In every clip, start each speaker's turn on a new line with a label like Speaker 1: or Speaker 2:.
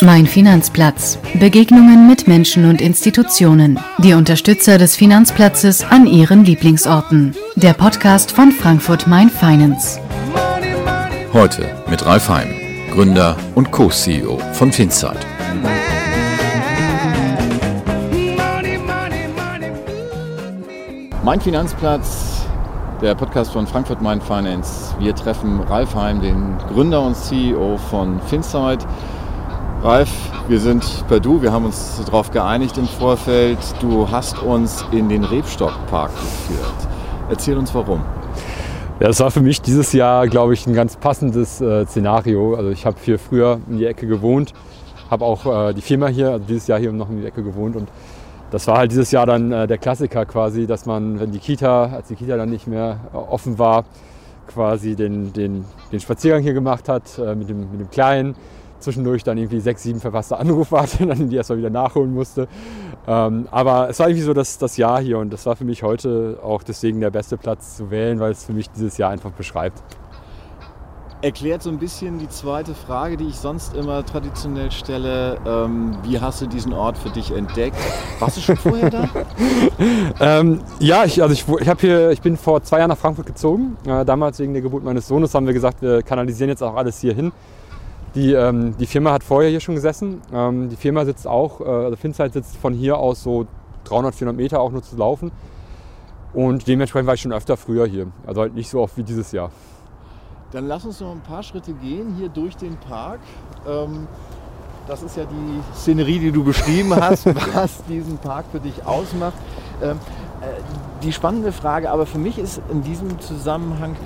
Speaker 1: Mein Finanzplatz. Begegnungen mit Menschen und Institutionen. Die Unterstützer des Finanzplatzes an ihren Lieblingsorten. Der Podcast von Frankfurt Main Finance.
Speaker 2: Heute mit Ralf Heim, Gründer und Co-CEO von Finsight. Mein Finanzplatz, der Podcast von Frankfurt Main Finance. Wir treffen Ralf Heim, den Gründer und CEO von Finsight. Ralf, wir sind bei Du, wir haben uns darauf geeinigt im Vorfeld. Du hast uns in den Rebstockpark geführt. Erzähl uns warum.
Speaker 3: Ja, das war für mich dieses Jahr, glaube ich, ein ganz passendes äh, Szenario. Also ich habe hier früher in die Ecke gewohnt, habe auch äh, die Firma hier, also dieses Jahr hier noch in die Ecke gewohnt und das war halt dieses Jahr dann äh, der Klassiker quasi, dass man, wenn die Kita, als die Kita dann nicht mehr äh, offen war, quasi den, den, den Spaziergang hier gemacht hat äh, mit, dem, mit dem Kleinen zwischendurch dann irgendwie sechs, sieben verfasste Anrufe hatte und dann die erstmal wieder nachholen musste. Ähm, aber es war irgendwie so das, das Jahr hier und das war für mich heute auch deswegen der beste Platz zu wählen, weil es für mich dieses Jahr einfach beschreibt.
Speaker 2: Erklärt so ein bisschen die zweite Frage, die ich sonst immer traditionell stelle. Ähm, wie hast du diesen Ort für dich entdeckt? Warst du schon vorher da?
Speaker 3: ähm, ja, ich, also ich, ich, hier, ich bin vor zwei Jahren nach Frankfurt gezogen. Äh, damals wegen der Geburt meines Sohnes haben wir gesagt, wir kanalisieren jetzt auch alles hier hin. Die, ähm, die Firma hat vorher hier schon gesessen. Ähm, die Firma sitzt auch, äh, also Finzeit sitzt von hier aus so 300, 400 Meter auch nur zu laufen. Und dementsprechend war ich schon öfter früher hier. Also halt nicht so oft wie dieses Jahr.
Speaker 2: Dann lass uns noch ein paar Schritte gehen hier durch den Park. Ähm, das ist ja die Szenerie, die du beschrieben hast, was diesen Park für dich ausmacht. Ähm, äh, die spannende Frage aber für mich ist in diesem Zusammenhang,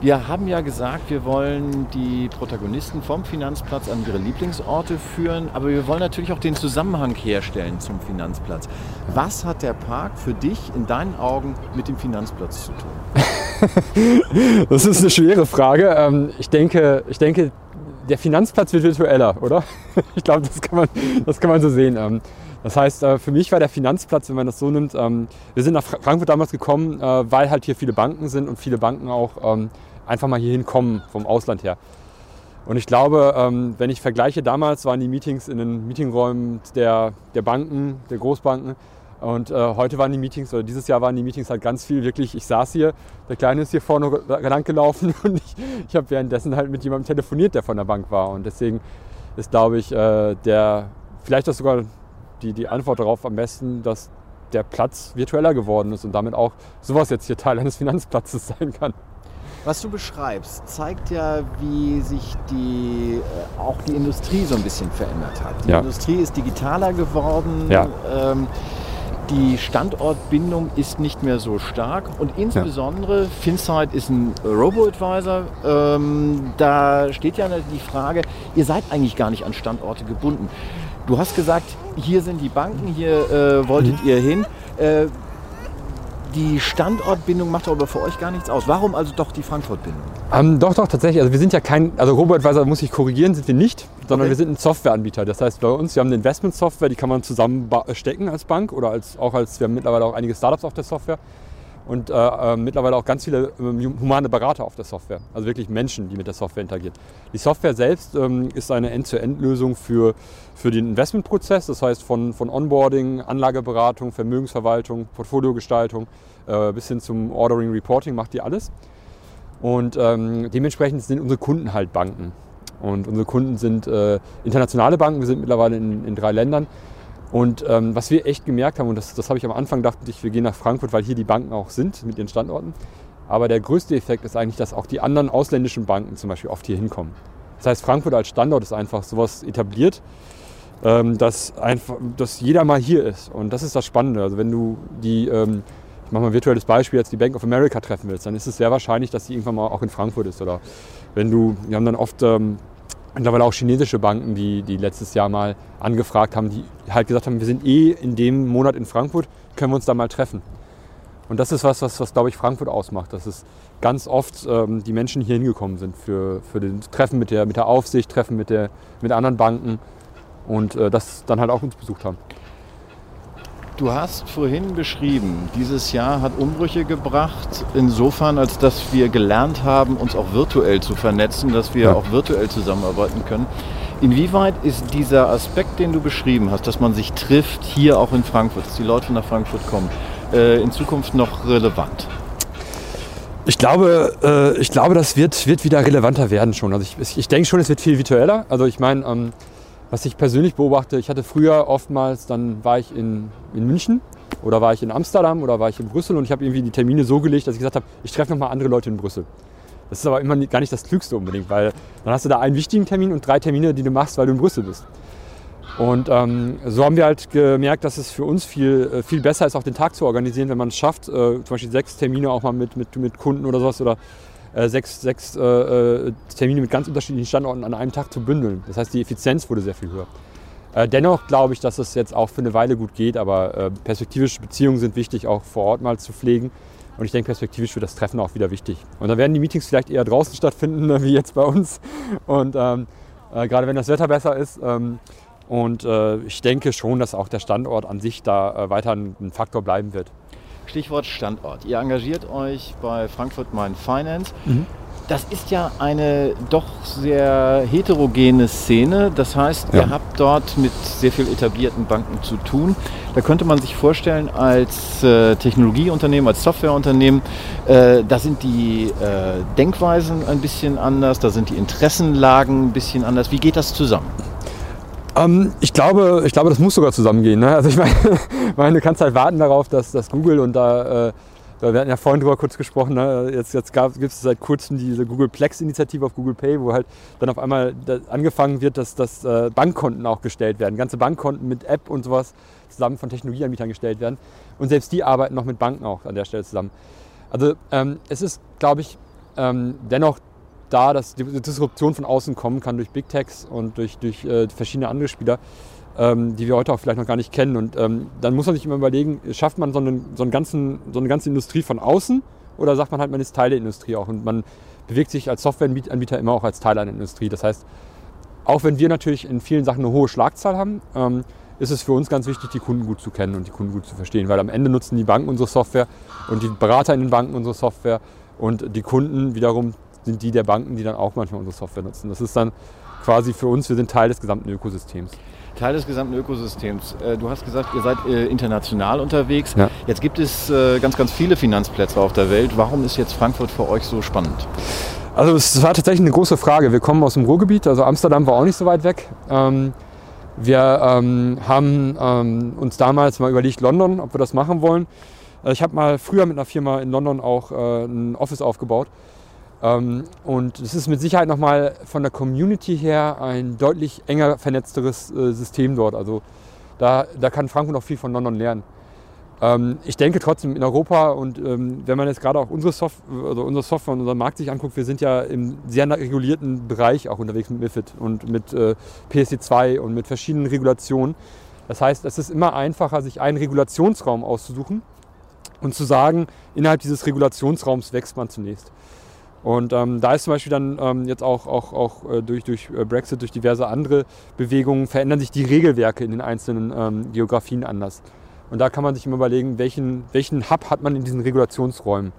Speaker 2: wir haben ja gesagt, wir wollen die Protagonisten vom Finanzplatz an ihre Lieblingsorte führen, aber wir wollen natürlich auch den Zusammenhang herstellen zum Finanzplatz. Was hat der Park für dich in deinen Augen mit dem Finanzplatz zu
Speaker 3: tun? das ist eine schwere Frage. Ähm, ich denke, ich denke der Finanzplatz wird virtueller, oder? Ich glaube, das, kann man, das kann man so sehen. Ähm, das heißt, äh, für mich war der Finanzplatz, wenn man das so nimmt, ähm, wir sind nach Frankfurt damals gekommen, äh, weil halt hier viele Banken sind und viele Banken auch einfach mal hier hinkommen vom Ausland her. Und ich glaube, ähm, wenn ich vergleiche, damals waren die Meetings in den Meetingräumen der, der Banken, der Großbanken. Und äh, heute waren die Meetings, oder dieses Jahr waren die Meetings halt ganz viel wirklich, ich saß hier, der Kleine ist hier vorne lang gelaufen und ich, ich habe währenddessen halt mit jemandem telefoniert, der von der Bank war. Und deswegen ist, glaube ich, äh, der, vielleicht ist sogar die, die Antwort darauf am besten, dass der Platz virtueller geworden ist und damit auch sowas jetzt hier Teil eines Finanzplatzes sein kann.
Speaker 2: Was du beschreibst, zeigt ja, wie sich die, äh, auch die Industrie so ein bisschen verändert hat. Die ja. Industrie ist digitaler geworden. Ja. Ähm, die Standortbindung ist nicht mehr so stark und insbesondere ja. Finsight ist ein Robo-Advisor. Ähm, da steht ja die Frage, ihr seid eigentlich gar nicht an Standorte gebunden. Du hast gesagt, hier sind die Banken, hier äh, wolltet mhm. ihr hin. Äh, die Standortbindung macht aber für euch gar nichts aus. Warum also doch die Frankfurt-Bindung?
Speaker 3: Ähm, doch, doch, tatsächlich. Also wir sind ja kein, also RoboAdvisor muss ich korrigieren, sind wir nicht, sondern okay. wir sind ein Softwareanbieter. Das heißt bei uns, wir haben eine Investmentsoftware, die kann man zusammenstecken als Bank oder als, auch als, wir haben mittlerweile auch einige Startups auf der Software und äh, äh, mittlerweile auch ganz viele äh, humane Berater auf der Software. Also wirklich Menschen, die mit der Software interagieren. Die Software selbst ähm, ist eine End-to-End-Lösung für, für den Investmentprozess. Das heißt von, von Onboarding, Anlageberatung, Vermögensverwaltung, Portfoliogestaltung äh, bis hin zum Ordering, Reporting macht die alles. Und ähm, dementsprechend sind unsere Kunden halt Banken. Und unsere Kunden sind äh, internationale Banken. Wir sind mittlerweile in, in drei Ländern. Und ähm, was wir echt gemerkt haben, und das, das habe ich am Anfang gedacht, ich, wir gehen nach Frankfurt, weil hier die Banken auch sind mit ihren Standorten. Aber der größte Effekt ist eigentlich, dass auch die anderen ausländischen Banken zum Beispiel oft hier hinkommen. Das heißt, Frankfurt als Standort ist einfach sowas etabliert, ähm, dass, einfach, dass jeder mal hier ist. Und das ist das Spannende. Also wenn du die, ähm, ich mache mal ein virtuelles Beispiel, jetzt die Bank of America treffen willst, dann ist es sehr wahrscheinlich, dass sie irgendwann mal auch in Frankfurt ist. Oder wenn du, wir haben dann oft ähm, mittlerweile auch chinesische Banken, die, die letztes Jahr mal angefragt haben, die halt gesagt haben, wir sind eh in dem Monat in Frankfurt, können wir uns da mal treffen. Und das ist was, was, was glaube ich, Frankfurt ausmacht, dass es ganz oft ähm, die Menschen hier hingekommen sind für, für den Treffen mit der, mit der Aufsicht, Treffen mit, der, mit anderen Banken und äh, das dann halt auch uns besucht haben.
Speaker 2: Du hast vorhin beschrieben, dieses Jahr hat Umbrüche gebracht, insofern, als dass wir gelernt haben, uns auch virtuell zu vernetzen, dass wir ja. auch virtuell zusammenarbeiten können. Inwieweit ist dieser Aspekt, den du beschrieben hast, dass man sich trifft, hier auch in Frankfurt, dass die Leute nach Frankfurt kommen, äh, in Zukunft noch relevant?
Speaker 3: Ich glaube, äh, ich glaube, das wird, wird wieder relevanter werden schon. Also ich, ich denke schon, es wird viel virtueller. Also ich meine, ähm, was ich persönlich beobachte, ich hatte früher oftmals, dann war ich in, in München oder war ich in Amsterdam oder war ich in Brüssel und ich habe irgendwie die Termine so gelegt, dass ich gesagt habe, ich treffe nochmal andere Leute in Brüssel. Das ist aber immer gar nicht das Klügste unbedingt, weil dann hast du da einen wichtigen Termin und drei Termine, die du machst, weil du in Brüssel bist. Und ähm, so haben wir halt gemerkt, dass es für uns viel, äh, viel besser ist, auch den Tag zu organisieren, wenn man es schafft, äh, zum Beispiel sechs Termine auch mal mit, mit, mit Kunden oder sowas oder sechs, sechs äh, äh, Termine mit ganz unterschiedlichen Standorten an einem Tag zu bündeln. Das heißt, die Effizienz wurde sehr viel höher. Äh, dennoch glaube ich, dass es jetzt auch für eine Weile gut geht, aber äh, perspektivische Beziehungen sind wichtig, auch vor Ort mal zu pflegen. Und ich denke, perspektivisch wird das Treffen auch wieder wichtig. Und dann werden die Meetings vielleicht eher draußen stattfinden, wie jetzt bei uns. Und ähm, äh, gerade wenn das Wetter besser ist. Ähm, und äh, ich denke schon, dass auch der Standort an sich da weiter ein Faktor bleiben wird.
Speaker 2: Stichwort Standort. Ihr engagiert euch bei Frankfurt Main Finance. Mhm. Das ist ja eine doch sehr heterogene Szene. Das heißt, ja. ihr habt dort mit sehr viel etablierten Banken zu tun. Da könnte man sich vorstellen, als äh, Technologieunternehmen, als Softwareunternehmen, äh, da sind die äh, Denkweisen ein bisschen anders, da sind die Interessenlagen ein bisschen anders. Wie geht das zusammen?
Speaker 3: Ähm, ich, glaube, ich glaube, das muss sogar zusammengehen. Ne? Also ich meine, meine, du kannst halt warten darauf, dass, dass Google und da, äh, wir hatten ja vorhin drüber kurz gesprochen, ne? jetzt, jetzt gibt es seit kurzem diese Google Plex-Initiative auf Google Pay, wo halt dann auf einmal angefangen wird, dass, dass äh, Bankkonten auch gestellt werden. Ganze Bankkonten mit App und sowas zusammen von Technologieanbietern gestellt werden. Und selbst die arbeiten noch mit Banken auch an der Stelle zusammen. Also ähm, es ist, glaube ich, ähm, dennoch da, dass die Disruption von außen kommen kann durch Big Techs und durch, durch äh, verschiedene andere Spieler, ähm, die wir heute auch vielleicht noch gar nicht kennen. Und ähm, dann muss man sich immer überlegen, schafft man so, einen, so, einen ganzen, so eine ganze Industrie von außen oder sagt man halt, man ist Teil der Industrie auch und man bewegt sich als Softwareanbieter immer auch als Teil einer Industrie. Das heißt, auch wenn wir natürlich in vielen Sachen eine hohe Schlagzahl haben, ähm, ist es für uns ganz wichtig, die Kunden gut zu kennen und die Kunden gut zu verstehen, weil am Ende nutzen die Banken unsere Software und die Berater in den Banken unsere Software und die Kunden wiederum sind die der Banken, die dann auch manchmal unsere Software nutzen. Das ist dann quasi für uns, wir sind Teil des gesamten Ökosystems.
Speaker 2: Teil des gesamten Ökosystems. Äh, du hast gesagt, ihr seid äh, international unterwegs. Ja. Jetzt gibt es äh, ganz, ganz viele Finanzplätze auf der Welt. Warum ist jetzt Frankfurt für euch so spannend?
Speaker 3: Also es war tatsächlich eine große Frage. Wir kommen aus dem Ruhrgebiet, also Amsterdam war auch nicht so weit weg. Ähm, wir ähm, haben ähm, uns damals mal überlegt, London, ob wir das machen wollen. Ich habe mal früher mit einer Firma in London auch ein Office aufgebaut und es ist mit Sicherheit nochmal von der Community her ein deutlich enger vernetzteres äh, System dort. Also da, da kann Frankfurt noch viel von London lernen. Ähm, ich denke trotzdem in Europa und ähm, wenn man jetzt gerade auch unsere, Soft also unsere Software und unseren Markt sich anguckt, wir sind ja im sehr regulierten Bereich auch unterwegs mit MIFID und mit äh, PSD2 und mit verschiedenen Regulationen. Das heißt, es ist immer einfacher, sich einen Regulationsraum auszusuchen und zu sagen, innerhalb dieses Regulationsraums wächst man zunächst. Und ähm, da ist zum Beispiel dann ähm, jetzt auch, auch, auch äh, durch, durch äh, Brexit, durch diverse andere Bewegungen, verändern sich die Regelwerke in den einzelnen ähm, Geografien anders. Und da kann man sich immer überlegen, welchen, welchen Hub hat man in diesen Regulationsräumen.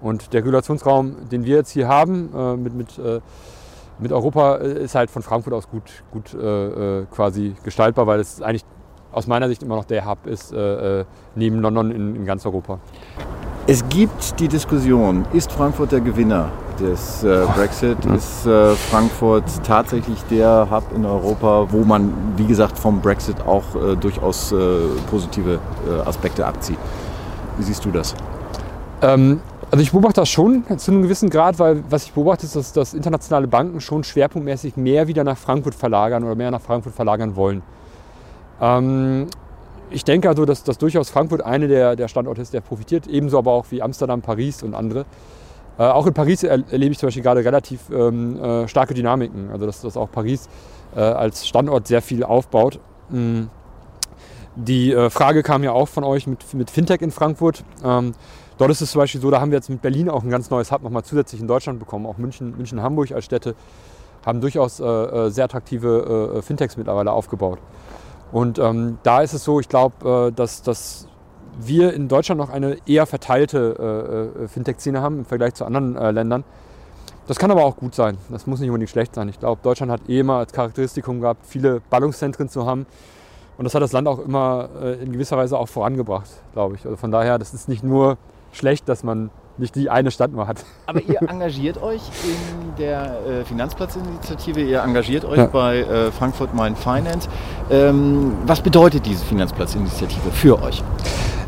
Speaker 3: Und der Regulationsraum, den wir jetzt hier haben, äh, mit, mit, äh, mit Europa, äh, ist halt von Frankfurt aus gut, gut äh, quasi gestaltbar, weil es eigentlich aus meiner Sicht immer noch der Hub ist, neben London in, in ganz Europa.
Speaker 2: Es gibt die Diskussion, ist Frankfurt der Gewinner des äh, Brexit? Ist äh, Frankfurt tatsächlich der Hub in Europa, wo man, wie gesagt, vom Brexit auch äh, durchaus äh, positive äh, Aspekte abzieht? Wie siehst du das?
Speaker 3: Ähm, also ich beobachte das schon zu einem gewissen Grad, weil was ich beobachte, ist, dass, dass internationale Banken schon schwerpunktmäßig mehr wieder nach Frankfurt verlagern oder mehr nach Frankfurt verlagern wollen. Ähm, ich denke also, dass, dass durchaus Frankfurt eine der, der Standorte ist, der profitiert, ebenso aber auch wie Amsterdam, Paris und andere. Äh, auch in Paris erlebe ich zum Beispiel gerade relativ ähm, äh, starke Dynamiken, also dass, dass auch Paris äh, als Standort sehr viel aufbaut. Mhm. die äh, Frage kam ja auch von euch mit, mit Fintech in Frankfurt. Ähm, dort ist es zum Beispiel so, da haben wir jetzt mit Berlin auch ein ganz neues Hub nochmal zusätzlich in Deutschland bekommen. Auch München, München Hamburg als Städte haben durchaus äh, äh sehr attraktive Fintechs mittlerweile aufgebaut. Und ähm, da ist es so, ich glaube, äh, dass, dass wir in Deutschland noch eine eher verteilte äh, Fintech-Szene haben im Vergleich zu anderen Ländern. Das kann aber auch gut sein. Das muss nicht unbedingt schlecht sein. Ich glaube, Deutschland hat eh immer als Charakteristikum gehabt, viele Ballungszentren zu haben. Und das hat das Land auch immer äh, in gewisser Weise auch vorangebracht, glaube ich. Also von daher, das ist nicht nur schlecht, dass man nicht die eine Stadt nur hat.
Speaker 2: Aber ihr engagiert euch in der äh, Finanzplatzinitiative, ihr engagiert euch ja. bei äh, Frankfurt Main Finance. Ähm, was bedeutet diese Finanzplatzinitiative für euch?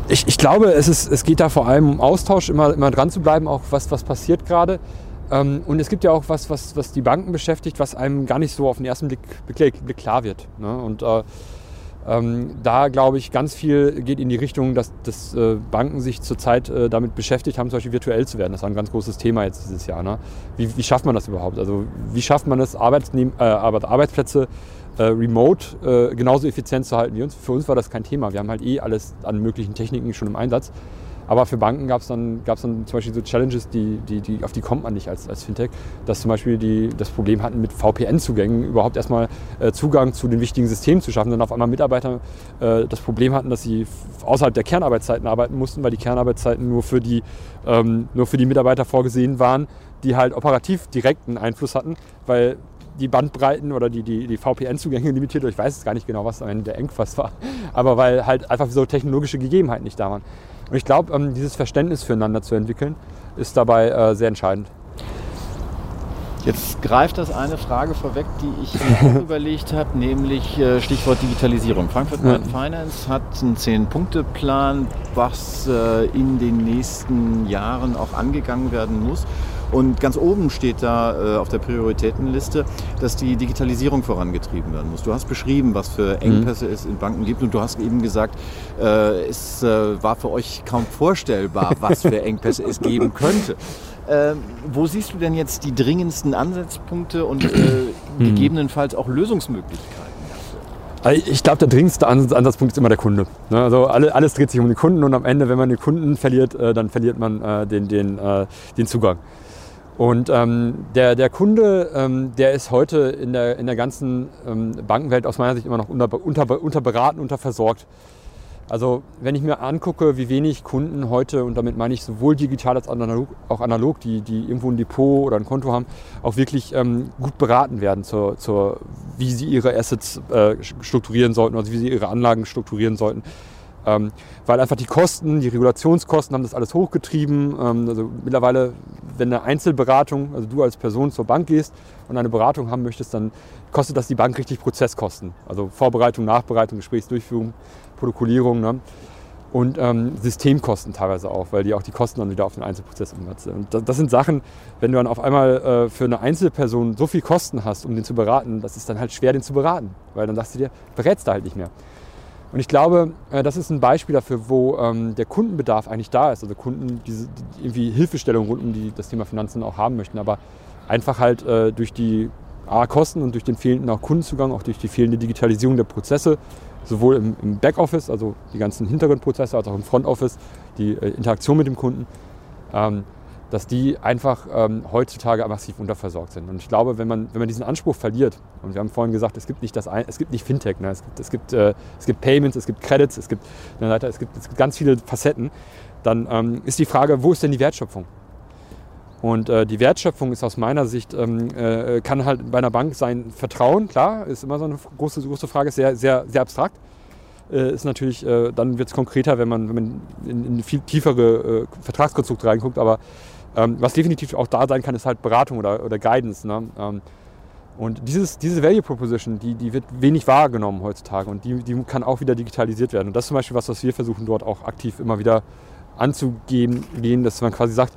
Speaker 3: Ich, ich glaube, es, ist, es geht da vor allem um Austausch, immer, immer dran zu bleiben, auch was, was passiert gerade. Ähm, und es gibt ja auch was, was, was die Banken beschäftigt, was einem gar nicht so auf den ersten Blick, Blick, Blick klar wird. Ne? Und äh, ähm, da glaube ich, ganz viel geht in die Richtung, dass, dass äh, Banken sich zurzeit äh, damit beschäftigt haben, zum Beispiel virtuell zu werden. Das war ein ganz großes Thema jetzt dieses Jahr. Ne? Wie, wie, schafft man das überhaupt? Also wie schafft man es, Arbeitsnehm, äh, Arbeitsplätze äh, remote äh, genauso effizient zu halten wie uns? Für uns war das kein Thema. Wir haben halt eh alles an möglichen Techniken schon im Einsatz. Aber für Banken gab es dann, gab's dann zum Beispiel so Challenges, die, die, die, auf die kommt man nicht als, als Fintech, dass zum Beispiel die das Problem hatten, mit VPN-Zugängen überhaupt erstmal äh, Zugang zu den wichtigen Systemen zu schaffen. Dann auf einmal Mitarbeiter äh, das Problem hatten, dass sie außerhalb der Kernarbeitszeiten arbeiten mussten, weil die Kernarbeitszeiten nur für die, ähm, nur für die Mitarbeiter vorgesehen waren, die halt operativ direkten Einfluss hatten, weil die Bandbreiten oder die, die, die VPN-Zugänge limitiert, ich weiß es gar nicht genau, was am Ende der Engpass war, aber weil halt einfach so technologische Gegebenheiten nicht da waren. Und ich glaube, ähm, dieses Verständnis füreinander zu entwickeln, ist dabei äh, sehr entscheidend.
Speaker 2: Jetzt greift das eine Frage vorweg, die ich mir auch überlegt habe, nämlich äh, Stichwort Digitalisierung. Frankfurt ja. Finance hat einen Zehn-Punkte-Plan, was äh, in den nächsten Jahren auch angegangen werden muss. Und ganz oben steht da äh, auf der Prioritätenliste, dass die Digitalisierung vorangetrieben werden muss. Du hast beschrieben, was für mhm. Engpässe mhm. es in Banken gibt und du hast eben gesagt, äh, es äh, war für euch kaum vorstellbar, was für Engpässe es geben könnte. Ähm, wo siehst du denn jetzt die dringendsten Ansatzpunkte und äh, mhm. gegebenenfalls auch Lösungsmöglichkeiten?
Speaker 3: Also ich glaube, der dringendste Ansatzpunkt ist immer der Kunde. Ne? Also alles dreht sich um den Kunden und am Ende, wenn man den Kunden verliert, äh, dann verliert man äh, den, den, den Zugang. Und ähm, der, der Kunde, ähm, der ist heute in der, in der ganzen ähm, Bankenwelt aus meiner Sicht immer noch unter, unter, unterberaten, unterversorgt. Also wenn ich mir angucke, wie wenig Kunden heute, und damit meine ich sowohl digital als analog, auch analog, die, die irgendwo ein Depot oder ein Konto haben, auch wirklich ähm, gut beraten werden, zur, zur, wie sie ihre Assets äh, strukturieren sollten, also wie sie ihre Anlagen strukturieren sollten. Ähm, weil einfach die Kosten, die Regulationskosten haben das alles hochgetrieben. Ähm, also mittlerweile, wenn eine Einzelberatung, also du als Person zur Bank gehst und eine Beratung haben möchtest, dann kostet das die Bank richtig Prozesskosten. Also Vorbereitung, Nachbereitung, Gesprächsdurchführung, Protokollierung ne? und ähm, Systemkosten teilweise auch, weil die auch die Kosten dann wieder auf den Einzelprozess umsetzen. Und das, das, sind Sachen, wenn du dann auf einmal äh, für eine Einzelperson so viel Kosten hast, um den zu beraten, das ist dann halt schwer, den zu beraten, weil dann sagst du dir, berätst du halt nicht mehr. Und ich glaube, äh, das ist ein Beispiel dafür, wo ähm, der Kundenbedarf eigentlich da ist. Also Kunden, die, irgendwie Hilfestellung rund um die, das Thema Finanzen auch haben möchten, aber einfach halt äh, durch die A, Kosten und durch den fehlenden auch Kundenzugang, auch durch die fehlende Digitalisierung der Prozesse, sowohl im, im Backoffice, also die ganzen Hintergrundprozesse, als auch im Frontoffice, die äh, Interaktion mit dem Kunden, ähm, dass die einfach ähm, heutzutage massiv unterversorgt sind. Und ich glaube, wenn man, wenn man diesen Anspruch verliert, und wir haben vorhin gesagt, es gibt nicht, das es gibt nicht Fintech, ne? es, gibt, es, gibt, äh, es gibt Payments, es gibt Credits, es gibt, es gibt, es gibt ganz viele Facetten, dann ähm, ist die Frage, wo ist denn die Wertschöpfung? Und äh, die Wertschöpfung ist aus meiner Sicht, ähm, äh, kann halt bei einer Bank sein Vertrauen, klar, ist immer so eine große, große Frage, ist sehr, sehr, sehr abstrakt. Äh, ist natürlich, äh, dann wird es konkreter, wenn man, wenn man in, in viel tiefere äh, Vertragskonstrukte reinguckt, aber ähm, was definitiv auch da sein kann, ist halt Beratung oder, oder Guidance. Ne? Ähm, und dieses, diese Value Proposition, die, die wird wenig wahrgenommen heutzutage und die, die kann auch wieder digitalisiert werden. Und das ist zum Beispiel was, was wir versuchen dort auch aktiv immer wieder anzugehen, gehen, dass man quasi sagt,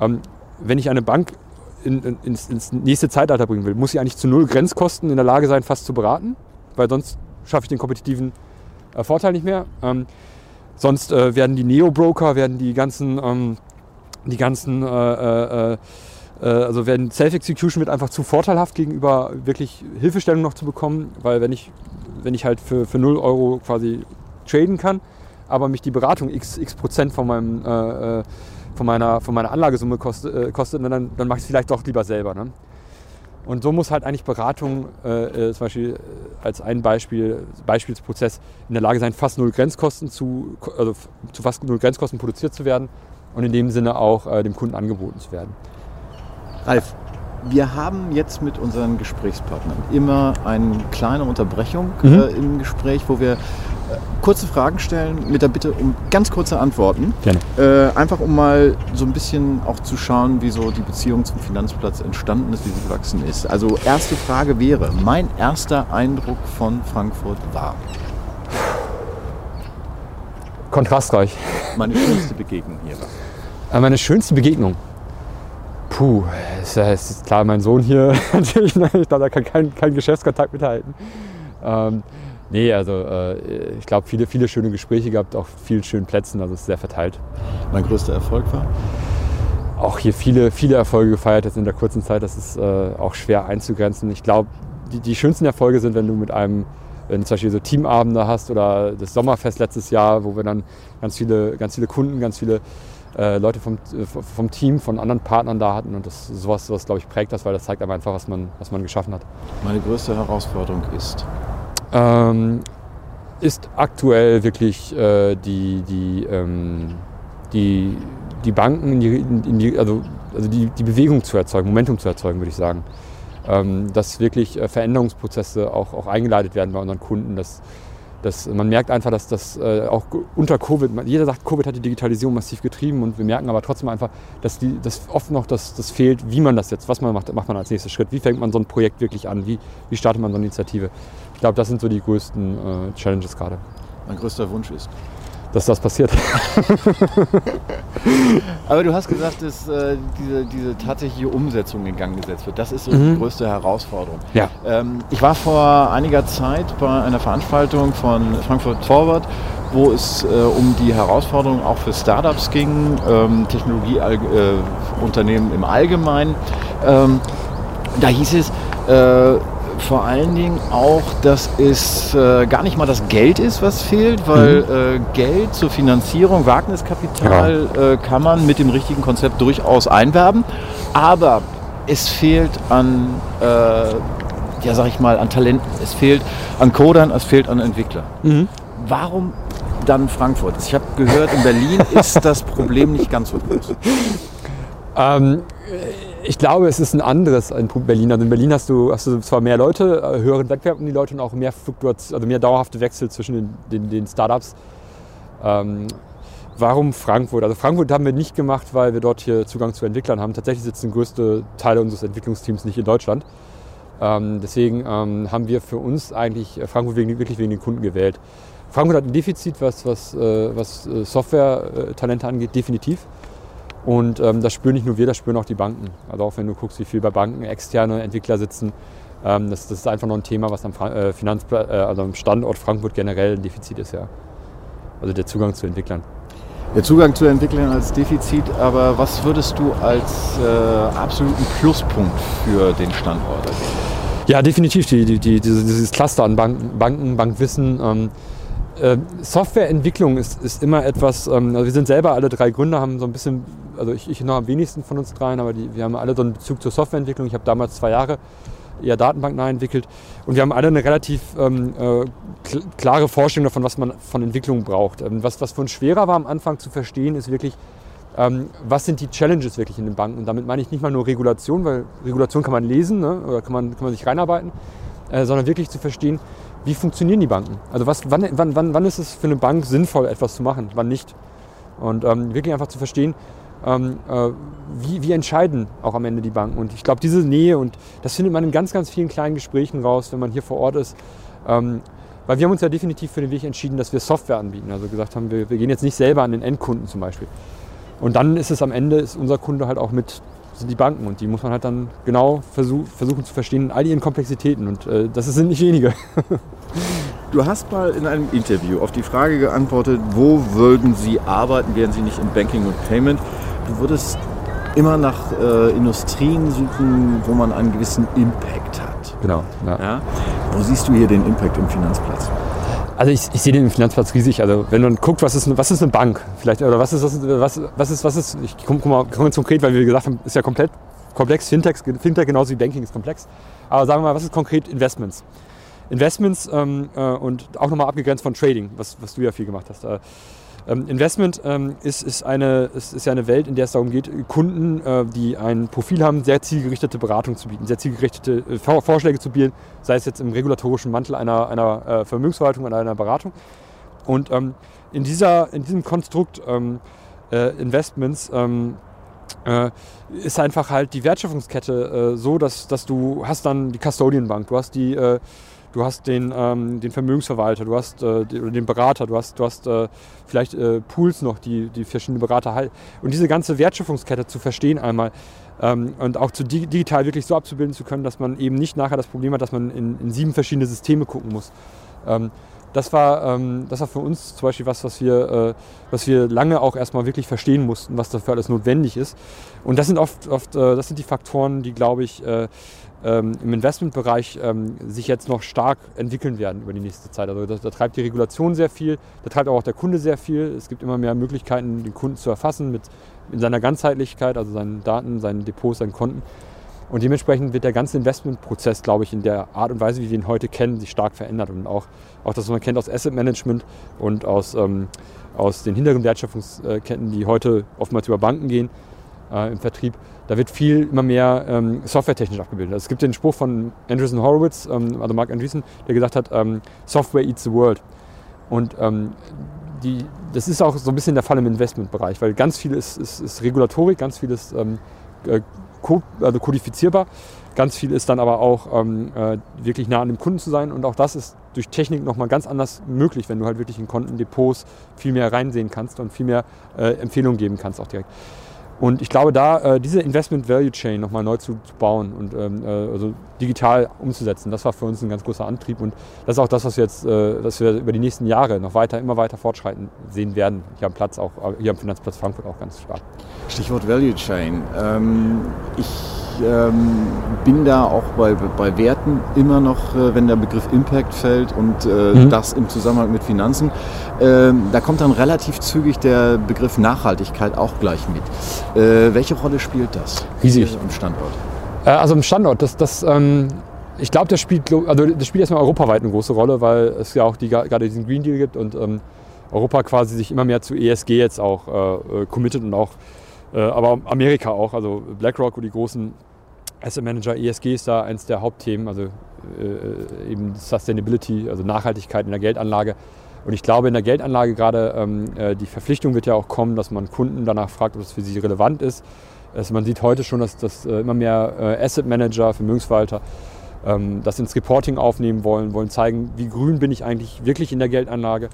Speaker 3: ähm, wenn ich eine Bank in, in, ins, ins, nächste Zeitalter bringen will, muss sie eigentlich zu null Grenzkosten in der Lage sein, fast zu beraten, weil sonst schaffe ich den kompetitiven äh, Vorteil nicht mehr. Ähm, sonst äh, werden die Neo-Broker, werden die ganzen ähm, die ganzen, äh, äh, äh, also werden Self-Execution wird einfach zu vorteilhaft gegenüber wirklich Hilfestellung noch zu bekommen, weil wenn ich, wenn ich halt für, für 0 Euro quasi traden kann, aber mich die Beratung x, x Prozent von, meinem, äh, äh von, meiner, von meiner Anlagesumme kostet, äh, kostet dann, dann mache ich es vielleicht doch lieber selber. Ne? Und so muss halt eigentlich Beratung äh, äh zum Beispiel als ein Beispiel, Beispielsprozess in der Lage sein, fast null Grenzkosten zu, also zu fast null Grenzkosten produziert zu werden und in dem Sinne auch äh, dem Kunden angeboten zu werden.
Speaker 2: Ralf, wir haben jetzt mit unseren Gesprächspartnern immer eine kleine Unterbrechung mhm. äh, im Gespräch, wo wir äh, kurze Fragen stellen mit der Bitte um ganz kurze Antworten.
Speaker 3: Gerne.
Speaker 2: Äh, einfach um mal so ein bisschen auch zu schauen, wie so die Beziehung zum Finanzplatz entstanden ist, wie sie gewachsen ist. Also erste Frage wäre, mein erster Eindruck von Frankfurt war?
Speaker 3: Kontrastreich.
Speaker 2: Meine schönste Begegnung hier war.
Speaker 3: Äh, meine schönste Begegnung? Puh, ist, ist klar, mein Sohn hier natürlich, ne, ich glaube, da kann kein, kein Geschäftskontakt mithalten. Ähm, nee, also äh, ich glaube, viele, viele schöne Gespräche gehabt, auch vielen schönen Plätzen, also es ist sehr verteilt.
Speaker 2: Mein größter Erfolg war?
Speaker 3: Auch hier viele, viele Erfolge gefeiert jetzt in der kurzen Zeit, das ist äh, auch schwer einzugrenzen. Ich glaube, die, die schönsten Erfolge sind, wenn du mit einem wenn du zum Beispiel so Teamabende hast oder das Sommerfest letztes Jahr, wo wir dann ganz viele, ganz viele Kunden, ganz viele äh, Leute vom, äh, vom Team, von anderen Partnern da hatten. Und das sowas, sowas glaube ich, prägt das, weil das zeigt aber einfach, was man, was man geschaffen hat.
Speaker 2: Meine größte Herausforderung ist?
Speaker 3: Ähm, ist aktuell wirklich äh, die, die, ähm, die, die Banken, in die, in die, also, also die, die Bewegung zu erzeugen, Momentum zu erzeugen, würde ich sagen. Ähm, dass wirklich äh, Veränderungsprozesse auch, auch eingeleitet werden bei unseren Kunden, dass das, man merkt einfach, dass das äh, auch unter Covid, jeder sagt, Covid hat die Digitalisierung massiv getrieben und wir merken aber trotzdem einfach, dass, die, dass oft noch das, das fehlt, wie man das jetzt, was man macht, macht man als nächster Schritt, wie fängt man so ein Projekt wirklich an, wie, wie startet man so eine Initiative. Ich glaube, das sind so die größten äh, Challenges gerade.
Speaker 2: Mein größter Wunsch ist?
Speaker 3: Dass das passiert.
Speaker 2: Aber du hast gesagt, dass äh, diese, diese tatsächliche Umsetzung in Gang gesetzt wird. Das ist so mhm. die größte Herausforderung.
Speaker 3: Ja.
Speaker 2: Ähm, ich war vor einiger Zeit bei einer Veranstaltung von Frankfurt Forward, wo es äh, um die Herausforderungen auch für Startups ging, ähm, Technologieunternehmen äh, im Allgemeinen. Ähm, da hieß es, äh, vor allen Dingen auch, dass es äh, gar nicht mal das Geld ist, was fehlt, weil mhm. äh, Geld zur Finanzierung, Wagniskapital ja. äh, kann man mit dem richtigen Konzept durchaus einwerben. Aber es fehlt an, äh, ja sag ich mal, an Talenten, es fehlt an Codern, es fehlt an Entwicklern. Mhm. Warum dann Frankfurt? Ich habe gehört, in Berlin ist das Problem nicht ganz so groß.
Speaker 3: Ähm, ich glaube, es ist ein anderes in Berlin. Also in Berlin hast du, hast du zwar mehr Leute, äh, höheren Wettbewerb um die Leute und auch mehr also mehr dauerhafte Wechsel zwischen den, den, den Startups. Ähm, warum Frankfurt? Also Frankfurt haben wir nicht gemacht, weil wir dort hier Zugang zu Entwicklern haben. Tatsächlich sitzen größte Teile unseres Entwicklungsteams nicht in Deutschland. Ähm, deswegen ähm, haben wir für uns eigentlich Frankfurt wegen, wirklich wegen den Kunden gewählt. Frankfurt hat ein Defizit, was, was, äh, was äh, Software-Talente angeht, definitiv. Und ähm, das spüren nicht nur wir, das spüren auch die Banken. Also auch wenn du guckst, wie viel bei Banken externe Entwickler sitzen, ähm, das, das, ist einfach noch ein Thema, was am, äh, äh, also am Standort Frankfurt generell ein Defizit ist, ja. Also der Zugang zu Entwicklern.
Speaker 2: Der Zugang zu Entwicklern als Defizit, aber was würdest du als äh, absoluten Pluspunkt für den Standort erwähnen?
Speaker 3: Ja, definitiv die, die, die, dieses Cluster an Banken, Banken Bankwissen. Ähm, äh, Softwareentwicklung ist, ist immer etwas, ähm, also wir sind selber alle drei Gründer, haben so ein bisschen also ich, ich noch am wenigsten von uns dreien, aber die, wir haben alle so einen Bezug zur Softwareentwicklung. Ich habe damals zwei Jahre eher datenbanknah entwickelt und wir haben alle eine relativ ähm, äh, klare Vorstellung davon, was man von Entwicklung braucht. Ähm, was, was für uns schwerer war am Anfang zu verstehen, ist wirklich, ähm, was sind die Challenges wirklich in den Banken? Und damit meine ich nicht mal nur Regulation, weil Regulation kann man lesen ne, oder kann man, kann man sich reinarbeiten, äh, sondern wirklich zu verstehen, wie funktionieren die Banken? Also was, wann, wann, wann, wann ist es für eine Bank sinnvoll, etwas zu machen, wann nicht? Und ähm, wirklich einfach zu verstehen, ähm, äh, wie, wie entscheiden auch am Ende die Banken. Und ich glaube, diese Nähe, und das findet man in ganz, ganz vielen kleinen Gesprächen raus, wenn man hier vor Ort ist. Ähm, weil wir haben uns ja definitiv für den Weg entschieden, dass wir Software anbieten. Also gesagt haben, wir, wir gehen jetzt nicht selber an den Endkunden zum Beispiel. Und dann ist es am Ende, ist unser Kunde halt auch mit sind die Banken und die muss man halt dann genau versuch, versuchen zu verstehen in all ihren Komplexitäten und äh, das sind nicht wenige.
Speaker 2: du hast mal in einem Interview auf die Frage geantwortet, wo würden Sie arbeiten, wären Sie nicht im Banking und Payment? Du würdest immer nach äh, Industrien suchen, wo man einen gewissen Impact hat.
Speaker 3: Genau.
Speaker 2: Ja. Ja? Wo siehst du hier den Impact im Finanzplatz?
Speaker 3: Also ich, ich sehe den Finanzplatz riesig. Also wenn man guckt, was ist, was ist eine Bank vielleicht oder was ist was, was ist was ist ich komme komm mal ganz konkret, weil wir gesagt haben, ist ja komplett komplex. Fintech, Fintech genauso wie Banking ist komplex. Aber sagen wir mal, was ist konkret Investments? Investments ähm, äh, und auch nochmal abgegrenzt von Trading, was, was du ja viel gemacht hast. Äh, Investment ähm, ist, ist, eine, ist, ist ja eine Welt, in der es darum geht, Kunden, äh, die ein Profil haben, sehr zielgerichtete Beratung zu bieten, sehr zielgerichtete äh, Vorschläge zu bieten, sei es jetzt im regulatorischen Mantel einer, einer äh, Vermögensverwaltung oder einer Beratung. Und ähm, in, dieser, in diesem Konstrukt ähm, äh, Investments ähm, äh, ist einfach halt die Wertschöpfungskette äh, so, dass, dass du hast dann die Custodian Bank, du hast die du hast den, ähm, den Vermögensverwalter, du hast äh, den Berater, du hast, du hast äh, vielleicht äh, Pools noch, die, die verschiedene Berater halten. Und diese ganze Wertschöpfungskette zu verstehen einmal ähm, und auch zu digital wirklich so abzubilden zu können, dass man eben nicht nachher das Problem hat, dass man in, in sieben verschiedene Systeme gucken muss. Ähm, das war, ähm, das war für uns zum Beispiel was, was wir, äh, was wir lange auch erstmal wirklich verstehen mussten, was dafür alles notwendig ist. Und das sind oft, oft äh, das sind die Faktoren, die, glaube ich, äh, ähm, im Investmentbereich ähm, sich jetzt noch stark entwickeln werden über die nächste Zeit. Also da, da, treibt die Regulation sehr viel, da treibt auch der Kunde sehr viel. Es gibt immer mehr Möglichkeiten, den Kunden zu erfassen mit in seiner Ganzheitlichkeit, also seinen Daten, seinen Depots, seinen Konten. Und dementsprechend wird der ganze Investmentprozess, glaube ich, in der Art und Weise, wie wir ihn heute kennen, sich stark verändert. Und auch, auch das, was man kennt aus Asset Management und aus, ähm, aus den hinteren Wertschöpfungsketten, die heute oftmals über Banken gehen äh, im Vertrieb, da wird viel immer mehr ähm, softwaretechnisch abgebildet. Also es gibt den Spruch von Andreessen Horowitz, ähm, also Mark Andreessen, der gesagt hat, ähm, Software eats the world. Und ähm, die, das ist auch so ein bisschen der Fall im Investmentbereich, weil ganz viel ist, ist, ist Regulatorik, ganz viel ist ähm, äh, also kodifizierbar, ganz viel ist dann aber auch ähm, äh, wirklich nah an dem Kunden zu sein und auch das ist durch Technik nochmal ganz anders möglich, wenn du halt wirklich in Konten, Depots viel mehr reinsehen kannst und viel mehr äh, Empfehlungen geben kannst auch direkt. Und ich glaube, da äh, diese Investment Value Chain nochmal neu zu, zu bauen und ähm, äh, also digital umzusetzen, das war für uns ein ganz großer Antrieb. Und das ist auch das, was wir jetzt, äh, dass wir über die nächsten Jahre noch weiter, immer weiter fortschreiten sehen werden. Hier am Platz auch, äh, hier am Finanzplatz Frankfurt auch ganz stark.
Speaker 2: Stichwort Value Chain. Ähm, ich ähm, bin da auch bei, bei Werten immer noch, äh, wenn der Begriff Impact fällt und äh, mhm. das im Zusammenhang mit Finanzen, äh, da kommt dann relativ zügig der Begriff Nachhaltigkeit auch gleich mit. Äh, welche Rolle spielt das
Speaker 3: Riesig.
Speaker 2: am Standort?
Speaker 3: Äh, also im Standort, das, das ähm ich glaube, das spielt, also das spielt erstmal europaweit eine große Rolle, weil es ja auch die, gerade diesen Green Deal gibt und ähm, Europa quasi sich immer mehr zu ESG jetzt auch äh, committet und auch, äh, aber Amerika auch, also BlackRock und die großen Asset Manager ESG ist da eines der Hauptthemen, also äh, eben Sustainability, also Nachhaltigkeit in der Geldanlage. Und ich glaube, in der Geldanlage gerade ähm, äh, die Verpflichtung wird ja auch kommen, dass man Kunden danach fragt, ob es für sie relevant ist. Also man sieht heute schon, dass, dass äh, immer mehr äh, Asset Manager, Vermögensverwalter ähm, das ins Reporting aufnehmen wollen, wollen zeigen, wie grün bin ich eigentlich wirklich in der Geldanlage.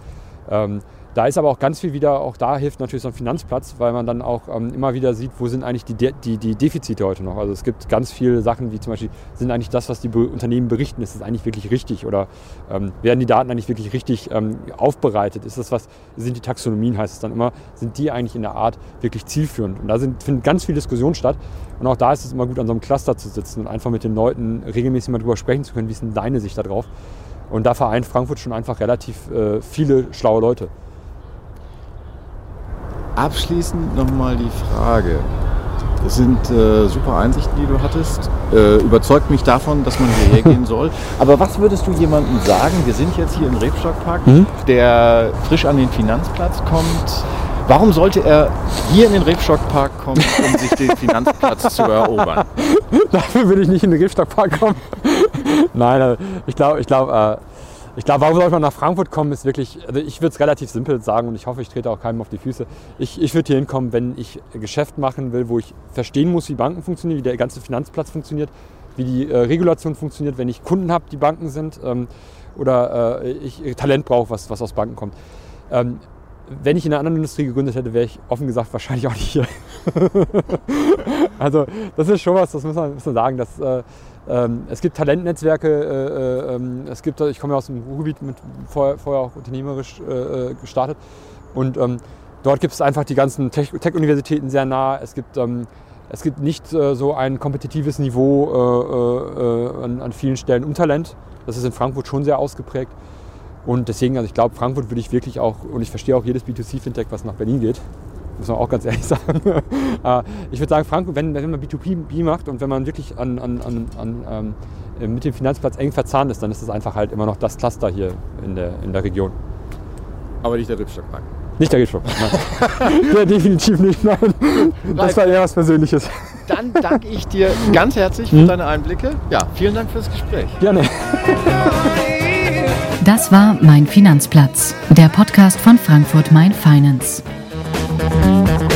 Speaker 3: Da ist aber auch ganz viel wieder, auch da hilft natürlich so ein Finanzplatz, weil man dann auch ähm, immer wieder sieht, wo sind eigentlich die, die, die Defizite heute noch. Also es gibt ganz viele Sachen, wie zum Beispiel, sind eigentlich das, was die Be Unternehmen berichten, ist das eigentlich wirklich richtig? Oder ähm, werden die Daten eigentlich wirklich richtig ähm, aufbereitet? Ist das was, sind die Taxonomien, heißt es dann immer, sind die eigentlich in der Art wirklich zielführend? Und da sind, findet ganz viel Diskussion statt. Und auch da ist es immer gut, an so einem Cluster zu sitzen und einfach mit den Leuten regelmäßig mal drüber sprechen zu können, wie ist denn deine Sicht darauf? Und da vereint Frankfurt schon einfach relativ äh, viele schlaue Leute.
Speaker 2: Abschließend nochmal die Frage. Das sind äh, super Einsichten, die du hattest. Äh, überzeugt mich davon, dass man hierher gehen soll. Aber was würdest du jemandem sagen? Wir sind jetzt hier im Rebstockpark, mhm. der frisch an den Finanzplatz kommt. Warum sollte er hier in den Rebstockpark kommen, um sich den Finanzplatz zu erobern?
Speaker 3: Dafür will ich nicht in den Rebstockpark kommen. Nein, äh, ich glaube, ich glaube, äh ich glaube, warum sollte man nach Frankfurt kommen, ist wirklich, also ich würde es relativ simpel sagen und ich hoffe, ich trete auch keinem auf die Füße. Ich, ich würde hier hinkommen, wenn ich Geschäft machen will, wo ich verstehen muss, wie Banken funktionieren, wie der ganze Finanzplatz funktioniert, wie die äh, Regulation funktioniert, wenn ich Kunden habe, die Banken sind ähm, oder äh, ich Talent brauche, was, was aus Banken kommt. Ähm, wenn ich in einer anderen Industrie gegründet hätte, wäre ich offen gesagt wahrscheinlich auch nicht hier. also das ist schon was, das muss man, muss man sagen, dass äh, es gibt Talentnetzwerke, äh, äh, ähm, es gibt, ich komme ja aus dem Ruhrgebiet, mit, vorher, vorher auch unternehmerisch äh, gestartet und ähm, dort gibt es einfach die ganzen Tech-Universitäten sehr nah. Es gibt, ähm, es gibt nicht so ein kompetitives Niveau an, an, vielen Stellen um Talent. Das ist in Frankfurt schon sehr ausgeprägt. Und deswegen, also ich glaube, Frankfurt würde ich wirklich auch, und ich verstehe auch jedes B2C-Fintech, was nach Berlin geht, muss man auch ganz ehrlich sagen. Äh, ich würde sagen, Frankfurt, wenn, wenn man B2B macht und wenn man wirklich an, an, an, an ähm, mit dem Finanzplatz eng verzahnt ist, dann ist es einfach halt immer noch das Cluster hier in der, in der Region.
Speaker 2: Aber nicht der Ripstockpark.
Speaker 3: Nicht der Ripstockpark, nein. ja, definitiv nicht, nein. Das war eher was Persönliches.
Speaker 2: Dann danke ich dir ganz herzlich für hm? deine Einblicke. Ja, vielen Dank fürs Gespräch.
Speaker 3: Gerne.
Speaker 1: Das war Mein Finanzplatz, der Podcast von Frankfurt Mein Finance. Música